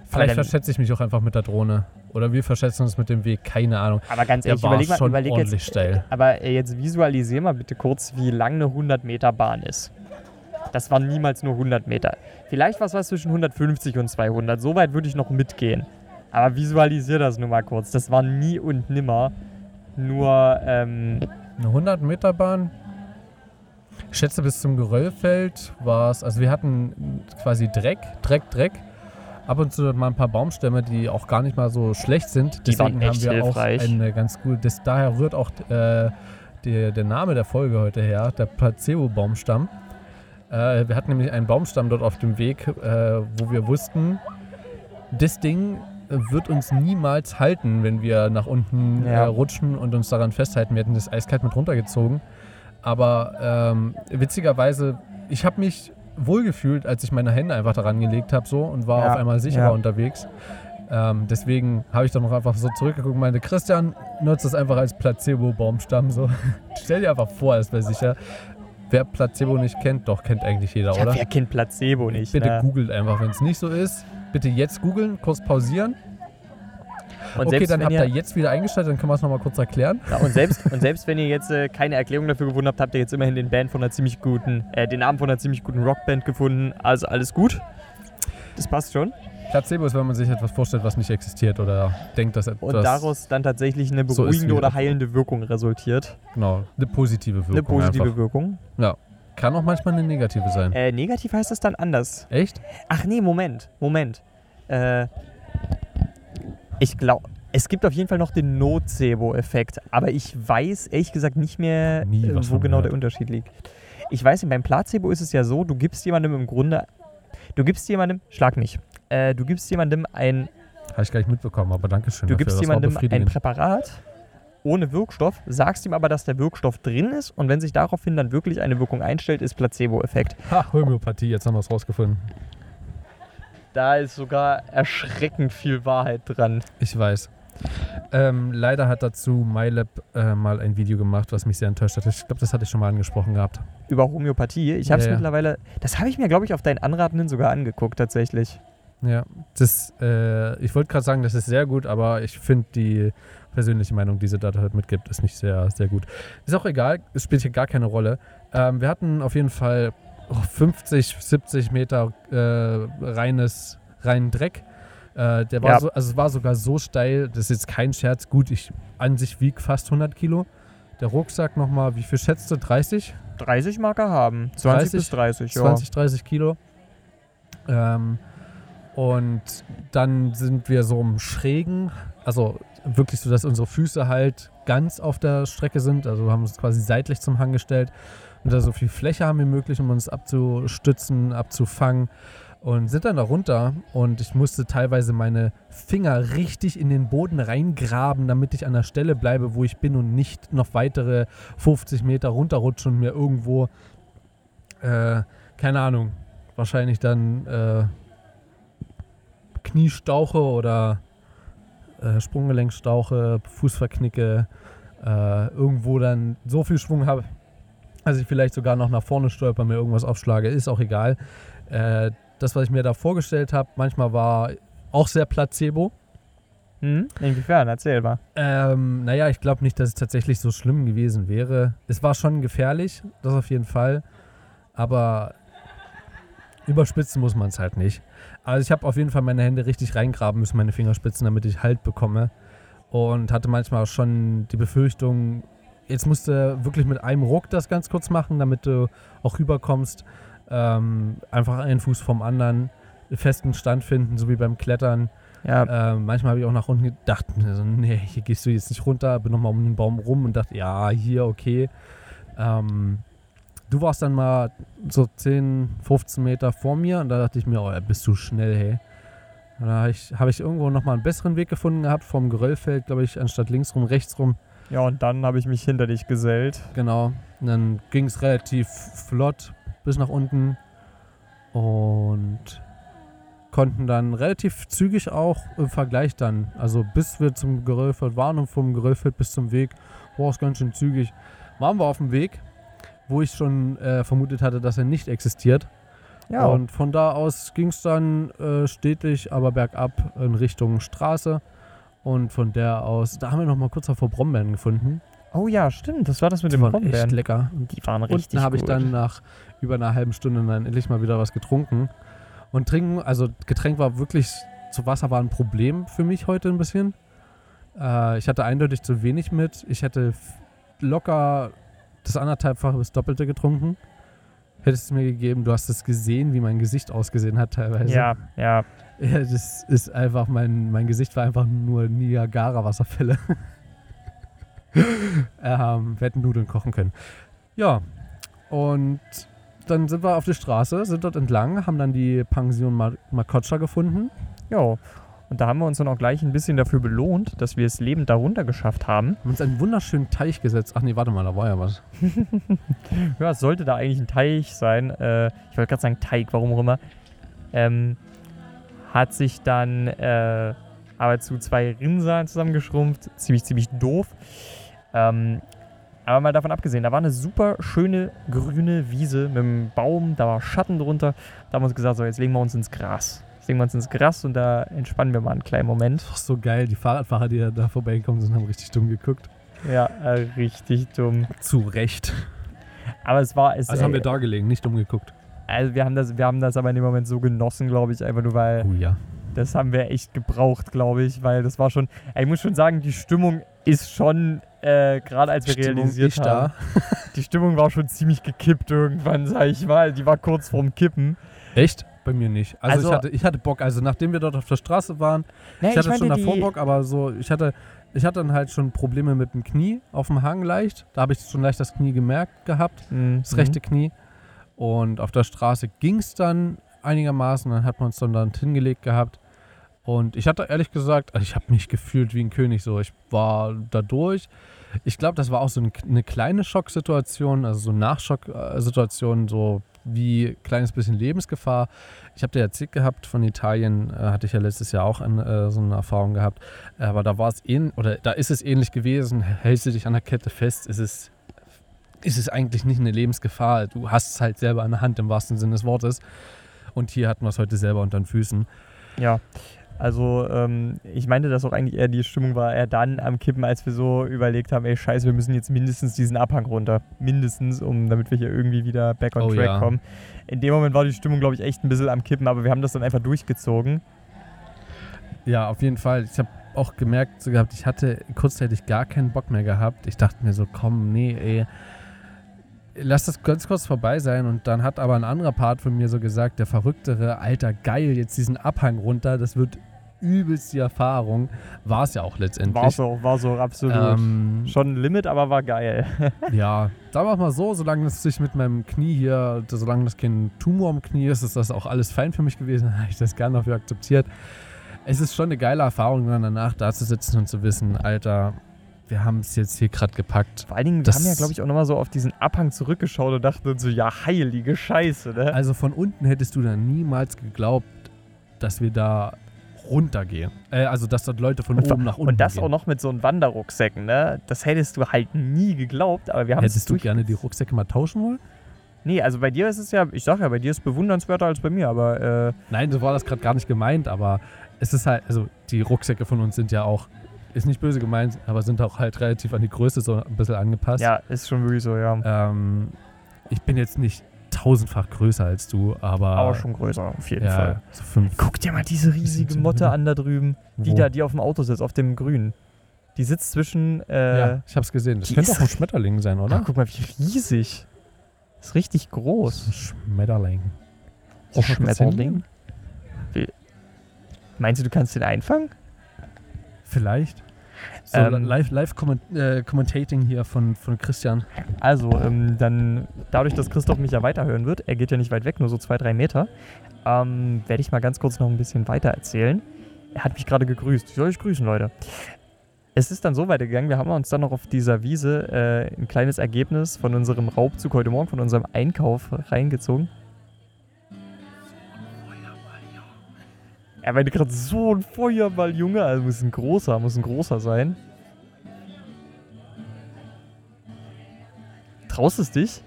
Vielleicht verschätze ich mich auch einfach mit der Drohne. Oder wir verschätzen uns mit dem Weg, keine Ahnung. Aber ganz ehrlich, überleg mal, schon überleg jetzt, steil. aber jetzt visualisier mal bitte kurz, wie lang eine 100 Meter Bahn ist. Das waren niemals nur 100 Meter. Vielleicht war es was zwischen 150 und 200. So weit würde ich noch mitgehen. Aber visualisier das nur mal kurz. Das war nie und nimmer nur ähm, Eine 100 Meter Bahn. Ich schätze, bis zum Geröllfeld war es, also wir hatten quasi Dreck, Dreck, Dreck. Ab und zu mal ein paar Baumstämme, die auch gar nicht mal so schlecht sind. Die Deswegen haben wir hilfreich. auch eine ganz gute, das, daher rührt auch äh, der, der Name der Folge heute her, der Placebo-Baumstamm. Äh, wir hatten nämlich einen Baumstamm dort auf dem Weg, äh, wo wir wussten, das Ding wird uns niemals halten, wenn wir nach unten Ja. äh, rutschen und uns daran festhalten. Wir hätten das eiskalt mit runtergezogen. Aber ähm, witzigerweise, ich habe mich wohlgefühlt, als ich meine Hände einfach daran gelegt habe so und war Ja, auf einmal sicherer ja. unterwegs. Ähm, deswegen habe ich dann noch einfach so zurückgeguckt und meinte, Christian, nutzt das einfach als Placebo-Baumstamm. So. Stell dir einfach vor, es wäre sicher. Wer Placebo nicht kennt, doch kennt eigentlich jeder, ja, oder? wer kennt Placebo nicht? Bitte ne? googelt einfach, wenn es nicht so ist. Bitte jetzt googeln, kurz pausieren. Und okay, selbst dann wenn habt ihr, jetzt wieder eingeschaltet, dann können wir es nochmal kurz erklären. Ja, und, selbst, und selbst wenn ihr jetzt äh, keine Erklärung dafür gefunden habt, habt ihr jetzt immerhin den Band von einer ziemlich guten, äh, den Namen von einer ziemlich guten Rockband gefunden. Also alles gut. Das passt schon. Placebo ist, wenn man sich etwas vorstellt, was nicht existiert oder denkt, dass etwas Und daraus dann tatsächlich eine so beruhigende wie- oder heilende Wirkung resultiert. genau, eine positive Wirkung eine positive einfach. Wirkung. Kann auch manchmal eine negative sein. Äh, negativ heißt das dann anders. Echt? Ach nee, Moment, Moment. Äh, ich glaube, es gibt auf jeden Fall noch den Nocebo-Effekt, aber ich weiß ehrlich gesagt nicht mehr, Nie äh, wo genau der Unterschied liegt. Ich weiß nicht, beim Placebo ist es ja so, du gibst jemandem im Grunde, du gibst jemandem, schlag mich, äh, du gibst jemandem ein, Habe ich gar nicht mitbekommen, aber danke schön. du dafür. gibst jemandem ein. Präparat ohne Wirkstoff, sagst ihm aber, dass der Wirkstoff drin ist und wenn sich daraufhin dann wirklich eine Wirkung einstellt, ist Placebo-Effekt. Ha, Homöopathie, jetzt haben wir es rausgefunden. Da ist sogar erschreckend viel Wahrheit dran. Ich weiß. Ähm, leider hat dazu MyLab äh, mal ein Video gemacht, was mich sehr enttäuscht hat. Ich glaube, das hatte ich schon mal angesprochen gehabt. über Homöopathie. Ich habe es Ja, ja. mittlerweile, das habe ich mir, glaube ich, auf deinen Anraten hin sogar angeguckt, tatsächlich. Ja, das, äh, ich wollte gerade sagen, das ist sehr gut, aber ich finde die persönliche Meinung, die sie da halt mitgibt, ist nicht sehr, sehr gut. Ist auch egal, es spielt hier gar keine Rolle. Ähm, wir hatten auf jeden Fall 50, 70 Meter äh, reines, reinen Dreck. Äh, der war Ja. so, also es war sogar so steil, das ist jetzt kein Scherz. Gut, ich an sich wieg fast 100 Kilo. Der Rucksack nochmal, wie viel schätzt du? 30? 30 Marker haben. 20 bis 30, ja. 20, 30 Kilo. Ähm, und dann sind wir so im Schrägen, also wirklich so, dass unsere Füße halt ganz auf der Strecke sind. Also wir haben uns quasi seitlich zum Hang gestellt und da so viel Fläche haben wie möglich, um uns abzustützen, abzufangen. Und sind dann da runter und ich musste teilweise meine Finger richtig in den Boden reingraben, damit ich an der Stelle bleibe, wo ich bin und nicht noch weitere 50 Meter runterrutsche und mir irgendwo äh, keine Ahnung, wahrscheinlich dann äh, Kniestauche oder äh, Sprunggelenkstauche, Fußverknicke, äh, irgendwo dann so viel Schwung habe, dass ich vielleicht sogar noch nach vorne stolper, mir irgendwas aufschlage, ist auch egal. Äh, das, was ich mir da vorgestellt habe, manchmal war auch sehr Placebo. Hm? Inwiefern? Erzähl mal. Ähm, naja, ich glaube nicht, dass es tatsächlich so schlimm gewesen wäre. Es war schon gefährlich, das auf jeden Fall. Aber überspitzen muss man es halt nicht. Also ich habe auf jeden Fall meine Hände richtig reingraben müssen, meine Fingerspitzen, damit ich Halt bekomme. Und hatte manchmal auch schon die Befürchtung, jetzt musst du wirklich mit einem Ruck das ganz kurz machen, damit du auch rüberkommst. Ähm, einfach einen Fuß vom anderen, festen Stand finden, so wie beim Klettern. Ja, Ähm, manchmal habe ich auch nach unten gedacht, mir so, nee, hier gehst du jetzt nicht runter, bin nochmal um den Baum rum und dachte, ja, hier, okay. Ähm, du warst dann mal so 10, 15 Meter vor mir und da dachte ich mir, oh, ja, bist du schnell, hey. Da habe ich, hab ich irgendwo nochmal einen besseren Weg gefunden gehabt, vom Geröllfeld, glaube ich, anstatt links rum, rechts rum. Ja, und dann habe ich mich hinter dich gesellt. Genau. Und dann ging es relativ flott bis nach unten und konnten dann relativ zügig auch im Vergleich dann, also bis wir zum Geröllfeld waren und vom Geröllfeld bis zum Weg, war es ganz schön zügig, waren wir auf dem Weg, wo ich schon äh, vermutet hatte, dass er nicht existiert. Ja, Und von da aus ging es dann äh, stetig, aber bergab in Richtung Straße. Und von der aus, da haben wir noch mal kurz vor Brombeeren gefunden. oh ja, stimmt. Das war das mit Die dem waren echt Brombeeren. lecker. Die waren richtig Unten habe ich dann nach über einer halben Stunde dann endlich mal wieder was getrunken. Und trinken, also Getränk war wirklich, zu Wasser war ein Problem für mich heute ein bisschen. Äh, ich hatte eindeutig zu wenig mit. Ich hätte locker das anderthalbfache bis doppelte getrunken. Hättest du mir gegeben, du hast es gesehen, wie mein Gesicht ausgesehen hat teilweise. Ja, ja. Ja, das ist einfach, mein, mein Gesicht war einfach nur Niagara-Wasserfälle. ähm, wir hätten Nudeln kochen können. Ja, und dann sind wir auf der Straße, sind dort entlang, haben dann die Pension Ma- Makotscha gefunden. Ja. Und da haben wir uns dann auch gleich ein bisschen dafür belohnt, dass wir es lebend darunter geschafft haben. Haben uns einen wunderschönen Teich gesetzt. Ach nee, warte mal, da war ja was. Ja, es sollte da eigentlich ein Teich sein. Äh, ich wollte gerade sagen Teig, warum auch immer. Ähm, hat sich dann äh, aber zu zwei Rinnsalen zusammengeschrumpft. Ziemlich, ziemlich doof. Ähm, aber mal davon abgesehen, da war eine super schöne grüne Wiese mit einem Baum, da war Schatten drunter. Da haben wir uns gesagt, so jetzt legen wir uns ins Gras. Jetzt legen wir uns ins Gras und da entspannen wir mal einen kleinen Moment. Doch so geil, die Fahrradfahrer, die da vorbeigekommen sind, haben richtig dumm geguckt. Ja, äh, richtig dumm. Zu Recht. Aber es war es. Also haben äh, wir da gelegen, nicht dumm geguckt. Also wir haben das, wir haben das aber in dem Moment so genossen, glaube ich, einfach nur weil Oh ja. das haben wir echt gebraucht, glaube ich, weil das war schon, ich muss schon sagen, die Stimmung ist schon, äh, gerade als wir Stimmung realisiert haben, die Stimmung war schon ziemlich gekippt irgendwann, sag ich mal, die war kurz vorm Kippen. Echt? Bei mir nicht. Also, Also- ich, hatte, ich hatte Bock, also nachdem wir dort auf der Straße waren, Nee, ich hatte schon meine, davor Bock, aber so, ich hatte, ich hatte dann halt schon Probleme mit dem Knie auf dem Hang leicht. Da habe ich schon leicht das Knie gemerkt gehabt, Mhm. das rechte Knie. Und auf der Straße ging es dann einigermaßen, dann hat man es dann, dann hingelegt gehabt. Und ich hatte ehrlich gesagt, also ich habe mich gefühlt wie ein König so. Ich war da durch. Ich glaube, das war auch so ein, eine kleine Schocksituation, also so Nachschocksituation, so wie kleines bisschen Lebensgefahr. Ich habe dir erzählt gehabt von Italien, äh, hatte ich ja letztes Jahr auch an, äh, so eine Erfahrung gehabt. Aber da war es ähnlich, oder da ist es ähnlich gewesen. Hältst du dich an der Kette fest, ist es, ist es eigentlich nicht eine Lebensgefahr. Du hast es halt selber an der Hand im wahrsten Sinne des Wortes. Und hier hatten wir es heute selber unter den Füßen. Ja, also ähm, ich meinte, dass auch eigentlich eher die Stimmung war eher dann am Kippen, als wir so überlegt haben, ey scheiße, wir müssen jetzt mindestens diesen Abhang runter. Mindestens, um damit wir hier irgendwie wieder back on Oh track ja. kommen. In dem Moment war die Stimmung, glaube ich, echt ein bisschen am Kippen, aber wir haben das dann einfach durchgezogen. Ja, auf jeden Fall. Ich habe auch gemerkt so gehabt, ich hatte kurzzeitig gar keinen Bock mehr gehabt. Ich dachte mir so, komm, nee, ey, lass das ganz kurz vorbei sein. Und dann hat aber ein anderer Part von mir so gesagt, der verrücktere, alter, geil, jetzt diesen Abhang runter, das wird übelst die Erfahrung. War es ja auch letztendlich. War so, war so, absolut. Ähm, Schon ein Limit, aber war geil. ja, sagen wir mal so, solange es sich mit meinem Knie hier, solange das kein Tumor am Knie ist, ist das auch alles fein für mich gewesen. Habe ich das gerne dafür akzeptiert. Es ist schon eine geile Erfahrung, dann danach da zu sitzen und zu wissen, Alter, wir haben es jetzt hier gerade gepackt. Vor allen Dingen, wir Das- haben ja, glaube ich, auch nochmal so auf diesen Abhang zurückgeschaut und dachten uns so, ja, heilige Scheiße, ne? Also von unten hättest du dann niemals geglaubt, dass wir da runtergehen. Äh, also, dass dort Leute von Und, oben nach unten und das gehen. auch noch mit so einem Wanderrucksäcken, ne? Das hättest du halt nie geglaubt, aber wir haben es Hättest du gerne die Rucksäcke mal tauschen wollen? Nee, also bei dir ist es ja, ich sag ja, bei dir ist es bewundernswerter als bei mir, aber äh, Nein, so war das gerade gar nicht gemeint, aber es ist halt, also die Rucksäcke von uns sind ja auch, ist nicht böse gemeint, aber sind auch halt relativ an die Größe so ein bisschen angepasst. ja, ist schon wirklich so, ja. Ähm, ich bin jetzt nicht tausendfach größer als du, aber. Aber schon größer, auf jeden ja, Fall. So fünf. Guck dir mal diese riesige Motte an da drüben. Die Wo? da, die auf dem Auto sitzt, auf dem Grün. Die sitzt zwischen, äh, ja, ich hab's gesehen. Das könnte auch ein Schmetterling sein, ah, oder? guck mal, wie riesig. Ist richtig groß. Ein Schmetterling. Was Schmetterling? Meinst du, du kannst den einfangen? Vielleicht. So, Ähm, live, live comment, äh, Commentating hier von, von Christian. Also, ähm, dann, dadurch, dass Christoph mich ja weiterhören wird, er geht ja nicht weit weg, nur so zwei, drei Meter, ähm, werde ich mal ganz kurz noch ein bisschen weiter erzählen. Er hat mich gerade gegrüßt. Ich soll euch grüßen, Leute. Es ist dann so weitergegangen, wir haben uns dann noch auf dieser Wiese äh, ein kleines Ergebnis von unserem Raubzug heute Morgen, von unserem Einkauf reingezogen. Er meinte gerade so ein Feuerball, Junge. Also muss ein großer, muss ein großer sein. Traust es dich?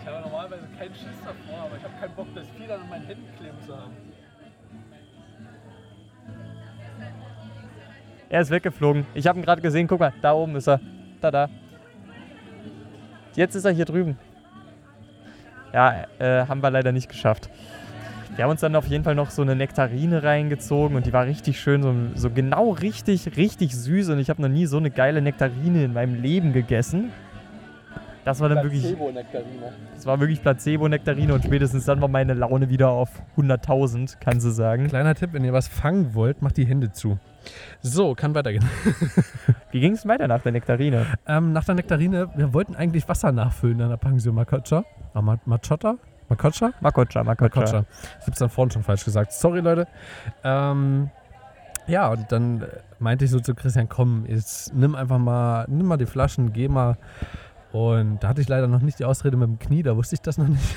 Ich habe normalerweise keinen Schiss davor, aber ich habe keinen Bock, das Vieh dann an meinen Händen kleben zu haben. Er ist weggeflogen. Ich habe ihn gerade gesehen. Guck mal, da oben ist er. Da, da. Jetzt ist er hier drüben. Ja, äh, haben wir leider nicht geschafft. Wir haben uns dann auf jeden Fall noch so eine Nektarine reingezogen und die war richtig schön, so, so genau richtig, richtig süß. Und ich habe noch nie so eine geile Nektarine in meinem Leben gegessen. Das war dann wirklich, das war wirklich Placebo-Nektarine und spätestens dann war meine Laune wieder auf 100.000, kann sie sagen. Kleiner Tipp, wenn ihr was fangen wollt, macht die Hände zu. So, kann weitergehen. Wie ging es weiter nach der Nektarine? Ähm, nach der Nektarine, wir wollten eigentlich Wasser nachfüllen an der Pension Machotta? Makocha? Makocha, Makocha. Makocha. Ich hab's dann vorhin schon falsch gesagt. Sorry, Leute. Ähm, ja, und dann meinte ich so zu Christian, komm, jetzt nimm einfach mal, nimm mal die Flaschen, geh mal. Und da hatte ich leider noch nicht die Ausrede mit dem Knie, da wusste ich das noch nicht.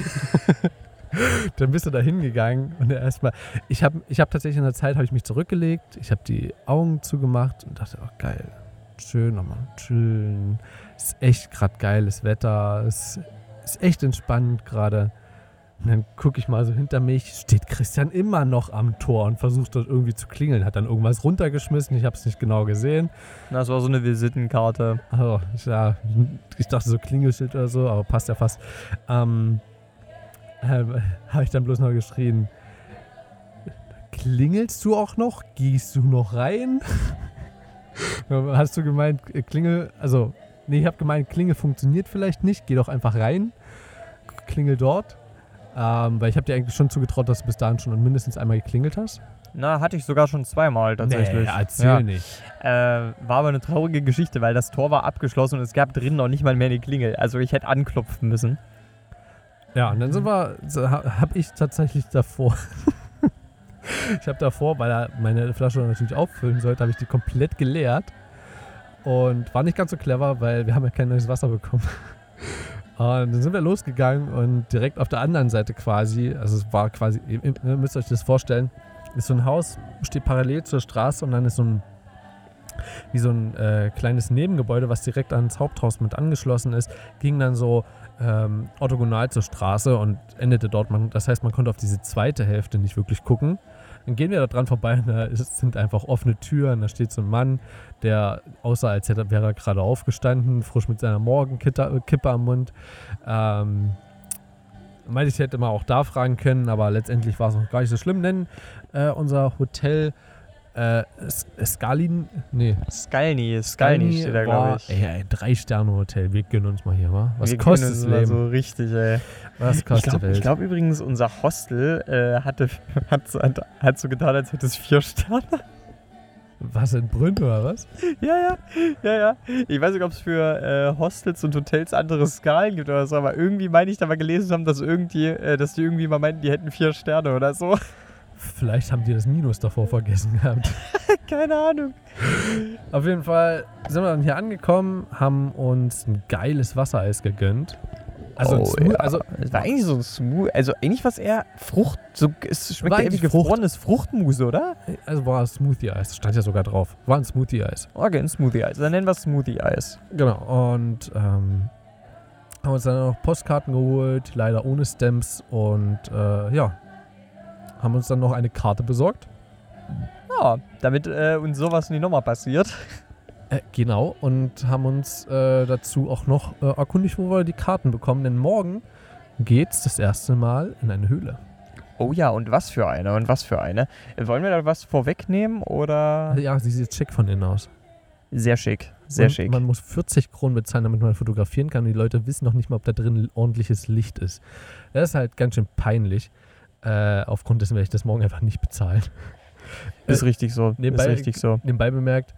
dann bist du da hingegangen und erstmal, ich habe ich hab tatsächlich in der Zeit, habe ich mich zurückgelegt, ich habe die Augen zugemacht und dachte, oh geil, schön nochmal chillen. Ist echt gerade geiles Wetter, ist, ist echt entspannt gerade. Und dann gucke ich mal so hinter mich, steht Christian immer noch am Tor und versucht dort irgendwie zu klingeln. Hat dann irgendwas runtergeschmissen, ich habe es nicht genau gesehen. Das war so eine Visitenkarte. Also, ich, ja, ich dachte so Klingelschild oder so, aber passt ja fast. Ähm, ähm, habe ich dann bloß noch geschrien, klingelst du auch noch? Gehst du noch rein? Hast du gemeint, äh, Klingel, also, nee, ich habe gemeint, Klingel funktioniert vielleicht nicht, geh doch einfach rein, klingel dort. Ähm, weil ich habe dir eigentlich schon zugetraut, dass du bis dahin schon mindestens einmal geklingelt hast. Na, hatte ich sogar schon zweimal tatsächlich. Nee, erzähl Ja. nicht. Äh, war aber eine traurige Geschichte, weil das Tor war abgeschlossen und es gab drinnen noch nicht mal mehr eine Klingel. Also ich hätte anklopfen müssen. Ja, und dann sind wir, so, ha- hab ich tatsächlich davor, ich habe davor, weil er meine Flasche natürlich auffüllen sollte, habe ich die komplett geleert und war nicht ganz so clever, weil wir haben ja kein neues Wasser bekommen. Und dann sind wir losgegangen und direkt auf der anderen Seite quasi, also es war quasi, ihr müsst euch das vorstellen, ist so ein Haus, steht parallel zur Straße und dann ist so ein, wie so ein äh, kleines Nebengebäude, was direkt ans Haupthaus mit angeschlossen ist, ging dann so ähm, orthogonal zur Straße und endete dort. Man, das heißt, man konnte auf diese zweite Hälfte nicht wirklich gucken. Dann gehen wir da dran vorbei und da sind einfach offene Türen. Da steht so ein Mann, der aussah, als hätte, wäre er gerade aufgestanden, frisch mit seiner Morgenkippe Kippe am Mund. Ähm, meinte ich, hätte mal auch da fragen können, aber letztendlich war es noch gar nicht so schlimm, denn äh, unser Hotel äh, S- Skalin, nee, Skalni, Skalni steht da, glaube ich. Ey, ein Drei-Sterne-Hotel, wir gönnen uns mal hier, wa? Was Wir kostet das uns mal Leben? So richtig, ey. Was Ich kostet glaube Welt? glaub übrigens, unser Hostel äh, hatte, hat, so- hat, hat so getan, als hätte es vier Sterne. was in Brünn oder was? Ja, ja, ja, ja. Ich weiß nicht, ob es für äh, Hostels und Hotels andere Skalen gibt oder so, aber irgendwie meine ich da mal gelesen haben, dass irgendwie, äh, dass die irgendwie mal meinten, die hätten vier Sterne oder so. Vielleicht haben die das Minus davor vergessen gehabt. Keine Ahnung. Auf jeden Fall sind wir dann hier angekommen, haben uns ein geiles Wassereis gegönnt. Also, Oh, Smooth- ja. also Es war eigentlich so ein Smooth, also eigentlich was eher Frucht, so, es schmeckt ja wie Frucht. gefrorenes Fruchtmus, oder? Also war Smoothie-Eis, stand ja sogar drauf. War ein Smoothie-Eis. Okay, ein Smoothie-Eis, dann nennen wir es Smoothie-Eis. Genau. Und ähm, Haben uns dann noch Postkarten geholt, leider ohne Stamps und äh, ja, haben uns dann noch eine Karte besorgt. Ja, damit äh, uns sowas nicht nochmal passiert. Äh, genau, und haben uns äh, dazu auch noch äh, erkundigt, wo wir die Karten bekommen, denn morgen geht's das erste Mal in eine Höhle. Oh ja, und was für eine, und was für eine. Wollen wir da was vorwegnehmen oder? Ja, sie sieht schick von innen aus. Sehr schick, sehr und schick. Man muss 40 Kronen bezahlen, damit man fotografieren kann. Und die Leute wissen noch nicht mal, ob da drin ordentliches Licht ist. Das ist halt ganz schön peinlich. Äh, aufgrund dessen werde ich das morgen einfach nicht bezahlen. Ist richtig so, nebenbei- ist richtig so. Nebenbei bemerkt,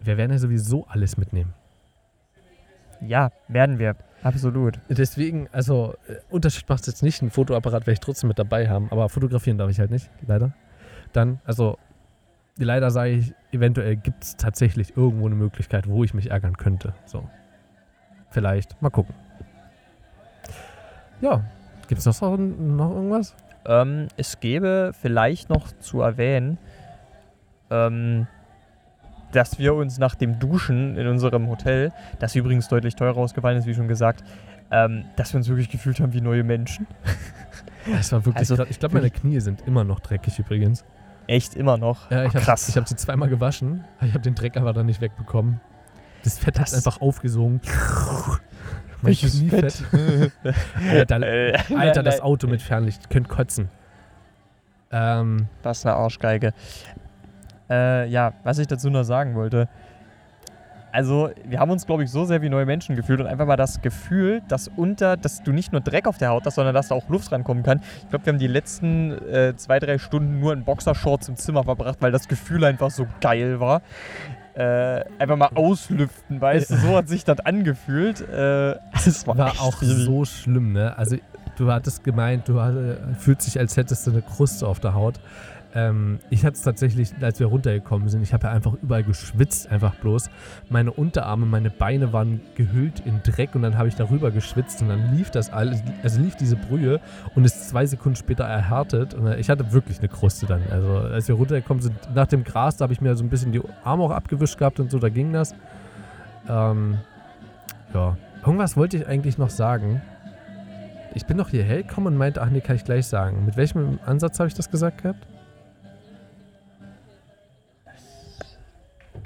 wir werden ja sowieso alles mitnehmen. Ja, werden wir, absolut. Deswegen, also äh, Unterschied macht es jetzt nicht. Ein Fotoapparat werde ich trotzdem mit dabei haben, aber fotografieren darf ich halt nicht, leider. Dann, also leider sage ich, eventuell gibt es tatsächlich irgendwo eine Möglichkeit, wo ich mich ärgern könnte. So. Vielleicht. Mal gucken. Ja. Gibt es noch, so- noch irgendwas? Ähm, es gäbe vielleicht noch zu erwähnen, ähm, dass wir uns nach dem Duschen in unserem Hotel, das übrigens deutlich teurer ausgefallen ist, wie schon gesagt, ähm, dass wir uns wirklich gefühlt haben wie neue Menschen. Es war wirklich Also. Ich glaube, meine Knie sind immer noch dreckig übrigens. Echt immer noch. Ja, ich Ach, habe krass. ich hab sie zweimal gewaschen, ich habe den Dreck aber dann nicht wegbekommen. Das Fett hat Das- einfach aufgesogen. Welches Kniefett. Alter, Äh, Alter, das Auto mit Fernlicht. Könnt kotzen. Ähm, Was eine Arschgeige. Äh, ja, was ich dazu noch sagen wollte. Also, wir haben uns, glaube ich, so sehr wie neue Menschen gefühlt und einfach mal das Gefühl, dass unter, dass du nicht nur Dreck auf der Haut hast, sondern dass da auch Luft rankommen kann. Ich glaube, wir haben die letzten äh, zwei, drei Stunden nur in Boxershorts im Zimmer verbracht, weil das Gefühl einfach so geil war. Äh, einfach mal auslüften, weißt du, so hat sich das angefühlt. Äh, es war, war auch riesig. so schlimm, ne? Also, du hattest gemeint, du hatte, fühlst dich, als hättest du eine Kruste auf der Haut. Ähm, ich hatte es tatsächlich, als wir runtergekommen sind, ich habe ja einfach überall geschwitzt, einfach bloß. Meine Unterarme, meine Beine waren gehüllt in Dreck und dann habe ich darüber geschwitzt und dann lief das alles, also lief diese Brühe und ist zwei Sekunden später erhärtet und äh, ich hatte wirklich eine Kruste dann. Also als wir runtergekommen sind, nach dem Gras, da habe ich mir so ein bisschen die Arme auch abgewischt gehabt und so, da ging das. Ähm, ja, irgendwas wollte ich eigentlich noch sagen. Ich bin doch hierher gekommen und meinte, ach nee, kann ich gleich sagen. Mit welchem Ansatz habe ich das gesagt gehabt?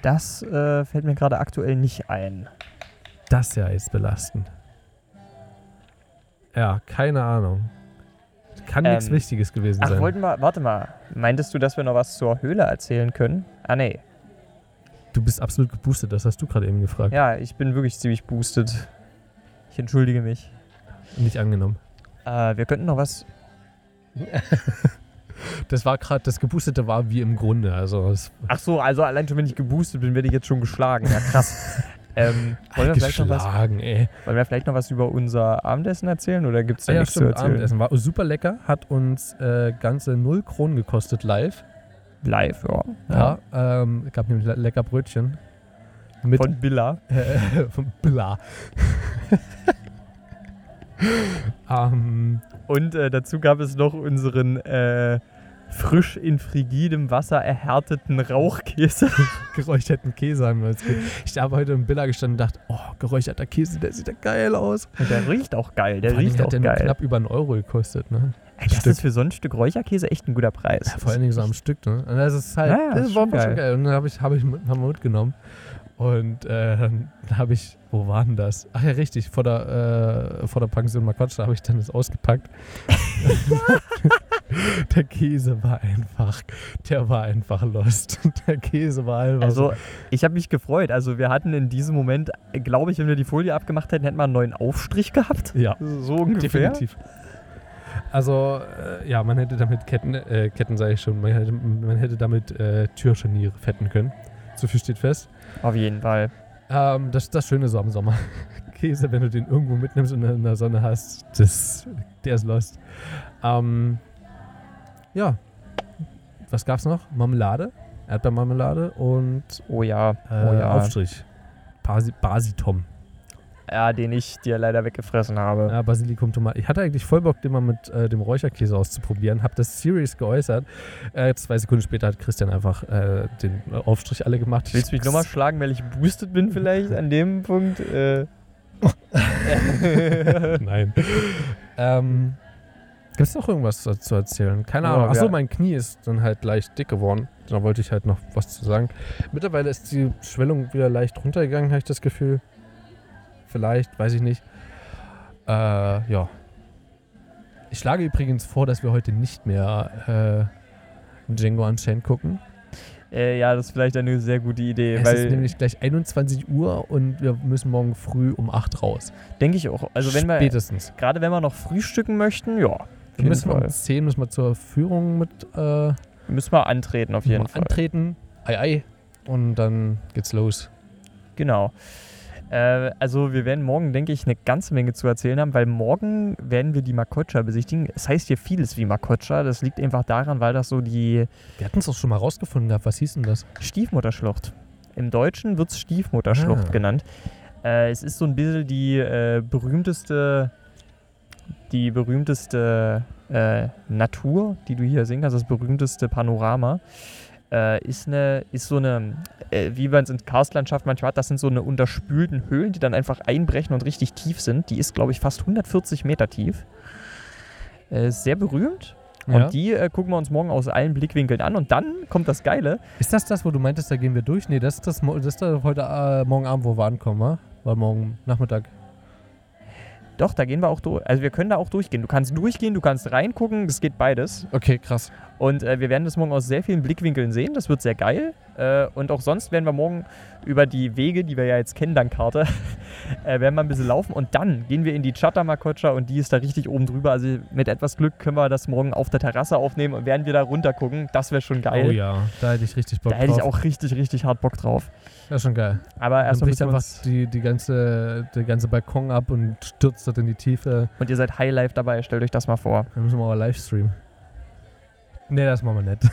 Das äh, fällt mir gerade aktuell nicht ein. Das ja ist belastend. Ja, keine Ahnung. Kann nichts Ähm, Wichtiges gewesen Ach, sein. wollten wir, warte mal. Meintest du, dass wir noch was zur Höhle erzählen können? Ah, nee. Du bist absolut geboostet, das hast du gerade eben gefragt. Ja, ich bin wirklich ziemlich boosted. Ich entschuldige mich. Nicht angenommen. Äh, wir könnten noch was. Das war gerade, das Geboostete war wie im Grunde. Also Ach so, also allein schon, wenn ich geboostet bin, werde ich jetzt schon geschlagen. Ja, krass. ähm, wollen, wir vielleicht noch was, ey. wollen wir vielleicht noch was über unser Abendessen erzählen oder gibt es da Ah, ja, nichts zu stimmt, erzählen? Abendessen war super lecker. Hat uns äh, ganze 0 Kronen gekostet live. Live, ja. Ja, ähm, gab nämlich le lecker Brötchen. Mit Von Billa. äh, von Bla. ähm, Und äh, dazu gab es noch unseren äh, frisch in frigidem Wasser erhärteten Rauchkäse. geräucherten Käse haben wir uns Ich habe heute im Billa gestanden und dachte, oh, geräucherter Käse, der sieht ja geil aus. Und der riecht auch geil. Der riecht auch hat der nur geil. knapp über einen Euro gekostet, ne? Ey, das Stück. ist für so ein Stück Räucherkäse echt ein guter Preis. Ja, vor allen Dingen so am Stück, ne? Und das ist halt, Ja, ja, das ist war schon geil. geil. Und dann habe ich, hab ich haben wir mitgenommen. Und äh, dann habe ich, wo war denn das? Ach ja, richtig, vor der, äh, vor der Pension Marquardt, da habe ich dann das ausgepackt. der Käse war einfach, der war einfach lost. Der Käse war einfach Also, so, ich habe mich gefreut. Also, wir hatten in diesem Moment, glaube ich, wenn wir die Folie abgemacht hätten, hätten wir einen neuen Aufstrich gehabt. ja, So ungefähr. definitiv. Also, äh, ja, man hätte damit Ketten, äh, Ketten sage ich schon, man hätte, man hätte damit äh, Türscharniere fetten können. So viel steht fest. Auf jeden Fall. Ähm, das ist das Schöne so am Sommer. Käse, wenn du den irgendwo mitnimmst und in der Sonne hast, das, der ist lost. Ähm, ja. Was gab's noch? Marmelade, Erdbeermarmelade und Oh ja, äh, oh ja. Aufstrich. Basi Basitom. Ja, den ich dir leider weggefressen habe. Ja, Basilikum, Tomate. Ich hatte eigentlich voll Bock, den mal mit äh, dem Räucherkäse auszuprobieren. Hab das serious geäußert. Äh, zwei Sekunden später hat Christian einfach äh, den Aufstrich alle gemacht. Willst du mich nochmal schlagen, weil ich boosted bin vielleicht an dem Punkt? Äh, Nein. ähm, Gibt es noch irgendwas zu erzählen? Keine Ahnung. Achso, mein Knie ist dann halt leicht dick geworden. Da wollte ich halt noch was zu sagen. Mittlerweile ist die Schwellung wieder leicht runtergegangen, habe ich das Gefühl. Vielleicht, weiß ich nicht. Äh, ja. Ich schlage übrigens vor, dass wir heute nicht mehr äh, Django Unchained gucken. Äh, ja, das ist vielleicht eine sehr gute Idee, Es weil ist nämlich gleich 21 Uhr und wir müssen morgen früh um 8 raus. denke ich auch. Also wenn wir Spätestens. gerade wenn wir noch frühstücken möchten, ja, Wir müssen wir Fall. um 10 müssen wir zur Führung mit äh, müssen wir antreten auf jeden Fall. antreten. Ei, ei. Und dann geht's los. Genau. Äh, also wir werden morgen, denke ich, eine ganze Menge zu erzählen haben, weil morgen werden wir die Makocha besichtigen. Es heißt hier vieles wie Makocha. Das liegt einfach daran, weil das so die Wir hatten es doch schon mal rausgefunden gehabt. Was hieß denn das? Stiefmutterschlucht. Im Deutschen wird es Stiefmutterschlucht Ah. genannt. Äh, es ist so ein bisschen die äh, berühmteste, die berühmteste äh, Natur, die du hier sehen kannst, das berühmteste Panorama. Äh, ist, eine, ist so eine, äh, wie man es in Karstlandschaft manchmal hat, das sind so eine unterspülten Höhlen, die dann einfach einbrechen und richtig tief sind. Die ist, glaube ich, fast 140 Meter tief. Äh, sehr berühmt. Und die äh, gucken wir uns morgen aus allen Blickwinkeln an. Und dann kommt das Geile. Ist das das, wo du meintest, da gehen wir durch? Nee, das ist das, das ist da heute äh, morgen Abend, wo wir ankommen, wa? War morgen Nachmittag. Doch, da gehen wir auch durch. Also wir können da auch durchgehen. Du kannst durchgehen, du kannst reingucken, das geht beides. Okay, krass. Und äh, wir werden das morgen aus sehr vielen Blickwinkeln sehen. Das wird sehr geil. Äh, und auch sonst werden wir morgen über die Wege, die wir ja jetzt kennen dank Karte, äh, werden wir ein bisschen laufen. Und dann gehen wir in die Chatamakocha und die ist da richtig oben drüber. Also mit etwas Glück können wir das morgen auf der Terrasse aufnehmen und werden wir da runter gucken. Das wäre schon geil. Oh ja, da hätte ich richtig Bock Da hätte ich drauf. auch richtig, richtig hart Bock drauf. Das ist schon geil. Aber erstmal bricht einfach die, die ganze, der ganze Balkon ab und stürzt dort in die Tiefe. Und ihr seid Highlife dabei, stellt euch das mal vor. Dann müssen wir aber live streamen. Nee, das machen wir nicht.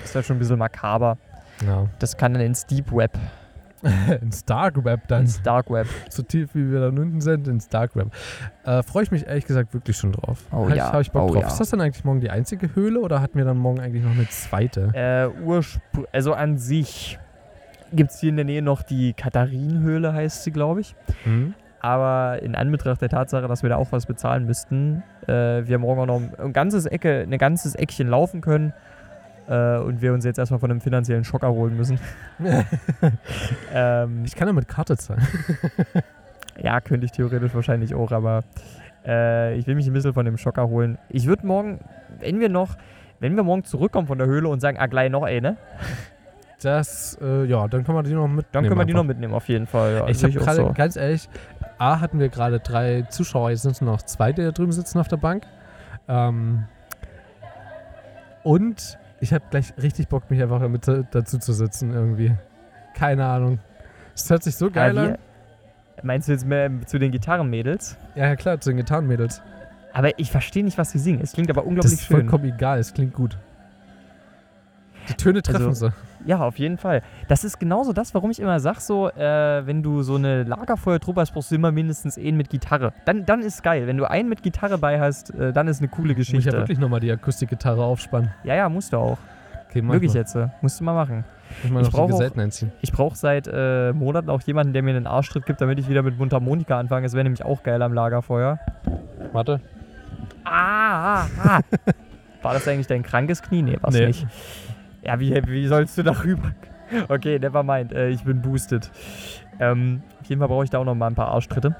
Das wäre schon ein bisschen makaber. Ja. Das kann dann ins Deep Web, ins Dark Web dann. ins Dark Web. so tief wie wir da unten sind, ins Dark Web. Äh, Freue ich mich ehrlich gesagt wirklich schon drauf. Oh Hab ja, Ich, hab ich Bock oh drauf. ja. Ist das dann eigentlich morgen die einzige Höhle oder hatten wir dann morgen eigentlich noch eine zweite? Äh, also an sich gibt es hier in der Nähe noch die Katharinenhöhle, heißt sie, glaube ich. Hm? Aber in Anbetracht der Tatsache, dass wir da auch was bezahlen müssten, äh, wir morgen auch noch ein ganzes Ecke, ein ganzes Eckchen laufen können äh, und wir uns jetzt erstmal von einem finanziellen Schock erholen müssen. ähm, Ich kann ja mit Karte zahlen. ja, könnte ich theoretisch wahrscheinlich auch, aber äh, ich will mich ein bisschen von dem Schock erholen. Ich würde morgen, wenn wir noch, wenn wir morgen zurückkommen von der Höhle und sagen, ah, gleich noch eine, Das, äh, ja, dann können wir die noch mitnehmen. dann können wir die noch mitnehmen, auf jeden Fall. Ja, Ich habe gerade, so. ganz ehrlich, A, hatten wir gerade drei Zuschauer, jetzt sind es noch zwei, die da drüben sitzen auf der Bank. Ähm, und ich habe gleich richtig Bock, mich einfach damit da- dazu zu sitzen irgendwie. Keine Ahnung. Es hört sich so geil an. Meinst du jetzt mehr zu den Gitarrenmädels? Ja, ja, klar, zu den Gitarrenmädels. Aber ich verstehe nicht, was sie singen. Es klingt aber Das unglaublich ist schön. vollkommen egal, es klingt gut. Die Töne treffen Also- sie. Ja, auf jeden Fall. Das ist genauso das, warum ich immer sag, so, äh, wenn du so eine Lagerfeuertruppe hast, brauchst du immer mindestens einen mit Gitarre. Dann, dann ist geil. Wenn du einen mit Gitarre bei hast, äh, dann ist eine coole Muss ich ja Geschichte. wirklich nochmal die Akustikgitarre aufspannen. Ja, ja, musst du auch. Okay, Wirklich mal. jetzt. äh, Musst du mal machen. Ich brauch. Ich brauche seit äh, Monaten auch jemanden, der mir einen Arschtritt gibt, damit ich wieder mit Mundharmonika anfange. Das wäre nämlich auch geil am Lagerfeuer. Warte. Ah, ah, ah. War das eigentlich dein krankes Knie? Nee, war's Nee. nicht. Ja, wie, wie sollst du darüber? Okay, never mind. Äh, ich bin boosted. Ähm, auf jeden Fall brauche ich da auch noch mal ein paar Arschtritte.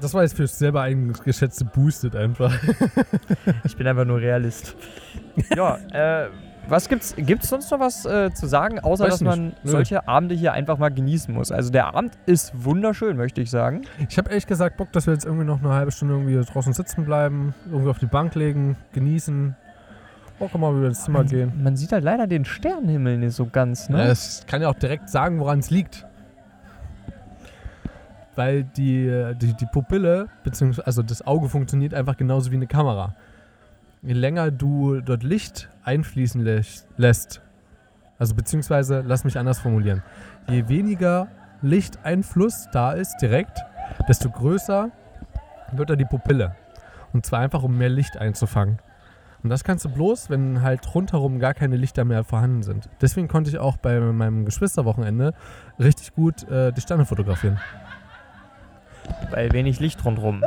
Das war jetzt für selber eingeschätzte Boosted einfach. Ich bin einfach nur Realist. ja, äh, was gibt's? Gibt's sonst noch was äh, zu sagen, außer Weiß dass nicht. man Nö. solche Abende hier einfach mal genießen muss? Also der Abend ist wunderschön, möchte ich sagen. Ich habe ehrlich gesagt Bock, dass wir jetzt irgendwie noch eine halbe Stunde irgendwie draußen sitzen bleiben, irgendwie auf die Bank legen, genießen. Bock mal wieder ins Zimmer gehen. Man sieht halt leider den Sternenhimmel nicht so ganz, ne? Ja, Es kann ja auch direkt sagen, woran es liegt. Weil die, die, die Pupille, beziehungsweise also das Auge funktioniert einfach genauso wie eine Kamera. Je länger du dort Licht einfließen lässt- lässt, also beziehungsweise, lass mich anders formulieren, je weniger Lichteinfluss da ist direkt, desto größer wird da die Pupille. Und zwar einfach, um mehr Licht einzufangen. Und das kannst du bloß, wenn halt rundherum gar keine Lichter mehr vorhanden sind. Deswegen konnte ich auch bei meinem Geschwisterwochenende richtig gut äh, die Sterne fotografieren. Bei wenig Licht rundherum.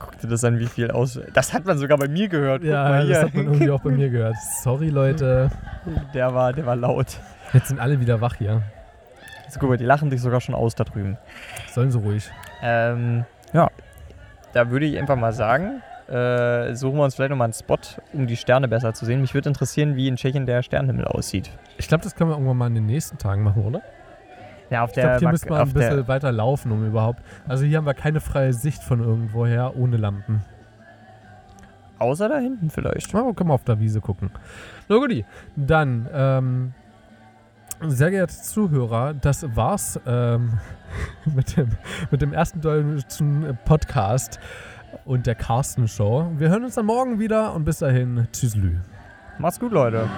Guck dir das an, wie viel aus. Das hat man sogar bei mir gehört. Guck Ja, mal das hat man irgendwie auch bei mir gehört. Sorry, Leute. Der war, der war laut. Jetzt sind alle wieder wach hier. Jetzt guck mal, die lachen dich sogar schon aus da drüben. Sollen sie ruhig. Ähm, ja, da würde ich einfach mal sagen, äh, suchen wir uns vielleicht nochmal einen Spot, um die Sterne besser zu sehen. Mich würde interessieren, wie in Tschechien der Sternenhimmel aussieht. Ich glaube, das können wir irgendwann mal in den nächsten Tagen machen, oder? Ja, auf Ich glaube, der, hier Mak- müssen wir ein bisschen weiter laufen, um überhaupt. Also hier haben wir keine freie Sicht von irgendwoher ohne Lampen. außer da hinten vielleicht. Na, können wir auf der Wiese gucken. Na gut, dann, ähm, sehr geehrte Zuhörer, das war's ähm, mit, dem, mit dem ersten deutschen Podcast und der Carsten Show. Wir hören uns dann morgen wieder und bis dahin, tschüsslü. Macht's gut, Leute.